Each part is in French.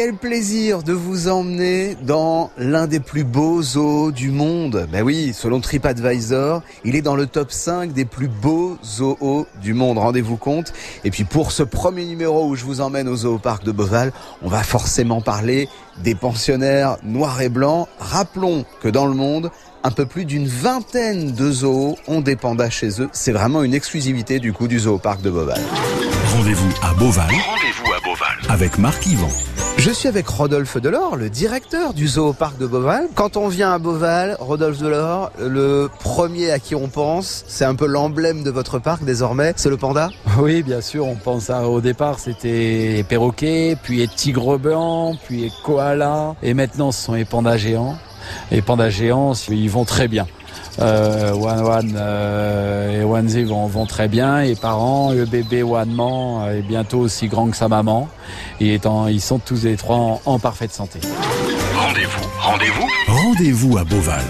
Quel plaisir de vous emmener dans l'un des plus beaux zoos du monde. Ben oui, selon TripAdvisor, il est dans le top 5 des plus beaux zoos du monde. Rendez-vous compte. Et puis pour ce premier numéro où je vous emmène au zooparc de Beauval, on va forcément parler des pensionnaires noirs et blancs. Rappelons que dans le monde, un peu plus d'une vingtaine de zoos ont des pandas chez eux. C'est vraiment une exclusivité du coup du zooparc de Beauval. Rendez-vous à Beauval. Rendez-vous à Beauval. Avec Marc Yvan. Je suis avec Rodolphe Delors, le directeur du zooparc de Beauval. Quand on vient à Beauval, Rodolphe Delors, le premier à qui on pense, c'est un peu l'emblème de votre parc désormais, c'est le panda Oui, bien sûr, on pense à, au départ c'était les perroquets, puis les tigres blancs, puis les koalas, et maintenant ce sont les pandas géants. Les pandas géants, ils vont très bien. Euh, One One euh, et One Z vont, vont, très bien. Et parents, le bébé One Man est bientôt aussi grand que sa maman. Et étant, ils sont tous les trois en, en parfaite santé. Rendez-vous, rendez-vous, rendez-vous à Beauval.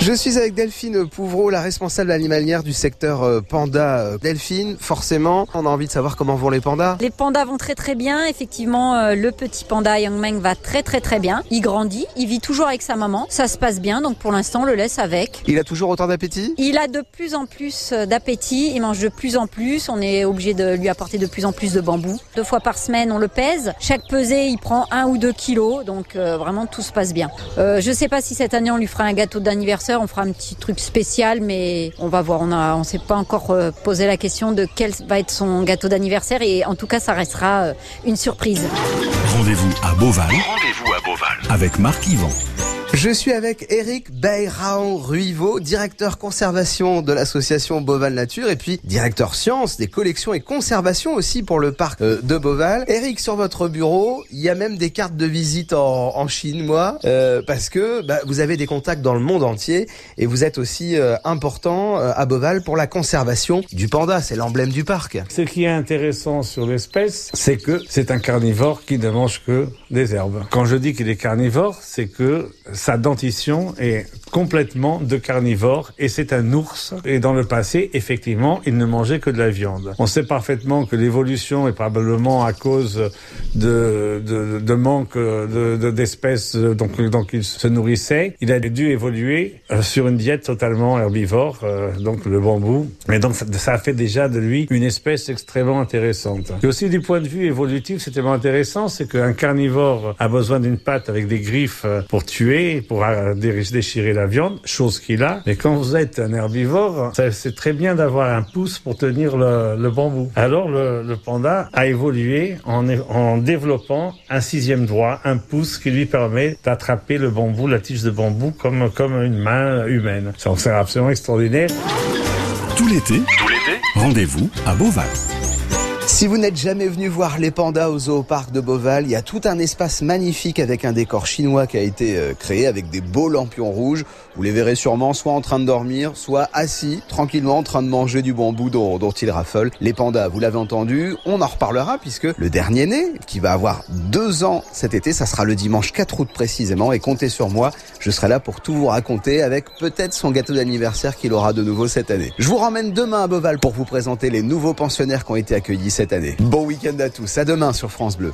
Je suis avec Delphine Pouvreau, la responsable animalière du secteur euh, panda. Delphine, forcément, on a envie de savoir comment vont les pandas. Les pandas vont très très bien. Effectivement, euh, le petit panda Young Meng va très très très bien. Il grandit, il vit toujours avec sa maman. Ça se passe bien, donc pour l'instant, on le laisse avec. Il a toujours autant d'appétit? Il a de plus en plus euh, d'appétit. Il mange de plus en plus. On est obligé de lui apporter de plus en plus de bambou. Deux fois par semaine, on le pèse. Chaque pesée, il prend un ou deux kilos. Donc vraiment, tout se passe bien. Euh, je sais pas si cette année, on lui fera un gâteau d'anniversaire on fera un petit truc spécial, mais on va voir. On a, on s'est pas encore posé la question de quel va être son gâteau d'anniversaire, et en tout cas, ça restera une surprise. Rendez-vous à Beauval. Rendez-vous à Beauval avec Marc Yvan. Je suis avec Eric Bayrao Ruivo, directeur conservation de l'association Beauval Nature et puis directeur sciences des collections et conservation aussi pour le parc de Beauval. Eric, sur votre bureau, il y a même des cartes de visite en, en Chine, moi, euh, parce que bah, vous avez des contacts dans le monde entier et vous êtes aussi euh, important euh, à Beauval pour la conservation du panda. C'est l'emblème du parc. Ce qui est intéressant sur l'espèce, c'est que c'est un carnivore qui ne mange que des herbes. Quand je dis qu'il est carnivore, c'est que sa dentition est complètement de carnivore et c'est un ours. Et dans le passé, effectivement, il ne mangeait que de la viande. On sait parfaitement que l'évolution est probablement à cause de, de, manque d'espèces de, donc, il se nourrissait. Il a dû évoluer sur une diète totalement herbivore, euh, donc le bambou. Et donc ça, ça, a fait déjà de lui une espèce extrêmement intéressante. Et aussi du point de vue évolutif, c'est tellement intéressant, c'est qu'un carnivore a besoin d'une patte avec des griffes pour tuer, pour déchirer la viande, chose qu'il a. Mais quand vous êtes un herbivore, c'est très bien d'avoir un pouce pour tenir le, le bambou. Alors le, le, panda a évolué en, en développant un sixième doigt, un pouce qui lui permet d'attraper le bambou, la tige de bambou, comme, comme une main humaine. C'est absolument extraordinaire. Tout l'été, tout l'été, rendez-vous à Beauval. Si vous n'êtes jamais venu voir les pandas au zooparc de Beauval, il y a tout un espace magnifique avec un décor chinois qui a été créé avec des beaux lampions rouges. Vous les verrez sûrement soit en train de dormir, soit assis tranquillement en train de manger du bambou dont, dont ils raffolent. Les pandas, vous l'avez entendu, on en reparlera puisque le dernier né, qui va avoir deux ans cet été, ça sera le dimanche 4 août précisément. Et comptez sur moi, je serai là pour tout vous raconter avec peut-être son gâteau d'anniversaire qu'il aura de nouveau cette année. Je vous ramène demain à Beauval pour vous présenter les nouveaux pensionnaires qui ont été accueillis Bon week-end à tous, à demain sur France Bleu.